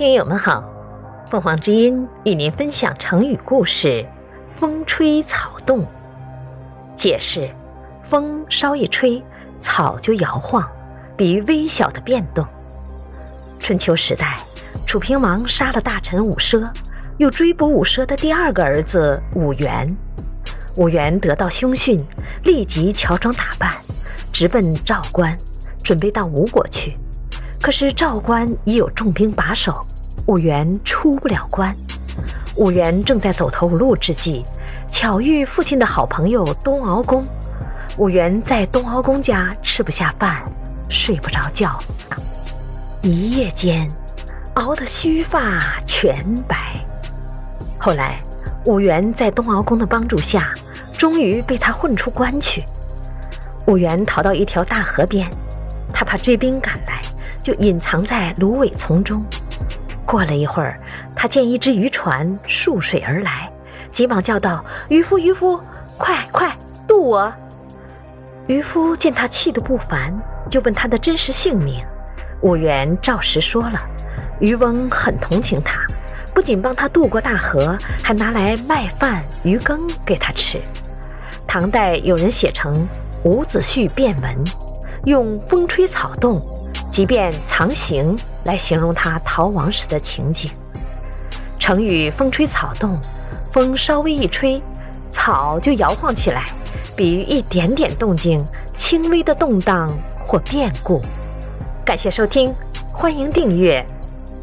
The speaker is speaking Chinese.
听友们好，凤凰之音与您分享成语故事“风吹草动”。解释：风稍一吹，草就摇晃，比喻微小的变动。春秋时代，楚平王杀了大臣伍奢，又追捕伍奢的第二个儿子伍员。伍员得到凶讯，立即乔装打扮，直奔赵关，准备到吴国去。可是赵关已有重兵把守，伍员出不了关。伍员正在走投无路之际，巧遇父亲的好朋友东敖公。伍员在东敖公家吃不下饭，睡不着觉，一夜间熬得须发全白。后来，伍员在东敖公的帮助下，终于被他混出关去。伍员逃到一条大河边，他怕追兵赶来。就隐藏在芦苇丛中。过了一会儿，他见一只渔船溯水而来，急忙叫道：“渔夫，渔夫，快快渡我！”渔夫见他气度不凡，就问他的真实姓名。伍员照实说了。渔翁很同情他，不仅帮他渡过大河，还拿来麦饭、鱼羹给他吃。唐代有人写成《伍子胥变文》，用“风吹草动”。即便藏形来形容他逃亡时的情景。成语“风吹草动”，风稍微一吹，草就摇晃起来，比喻一点点动静，轻微的动荡或变故。感谢收听，欢迎订阅。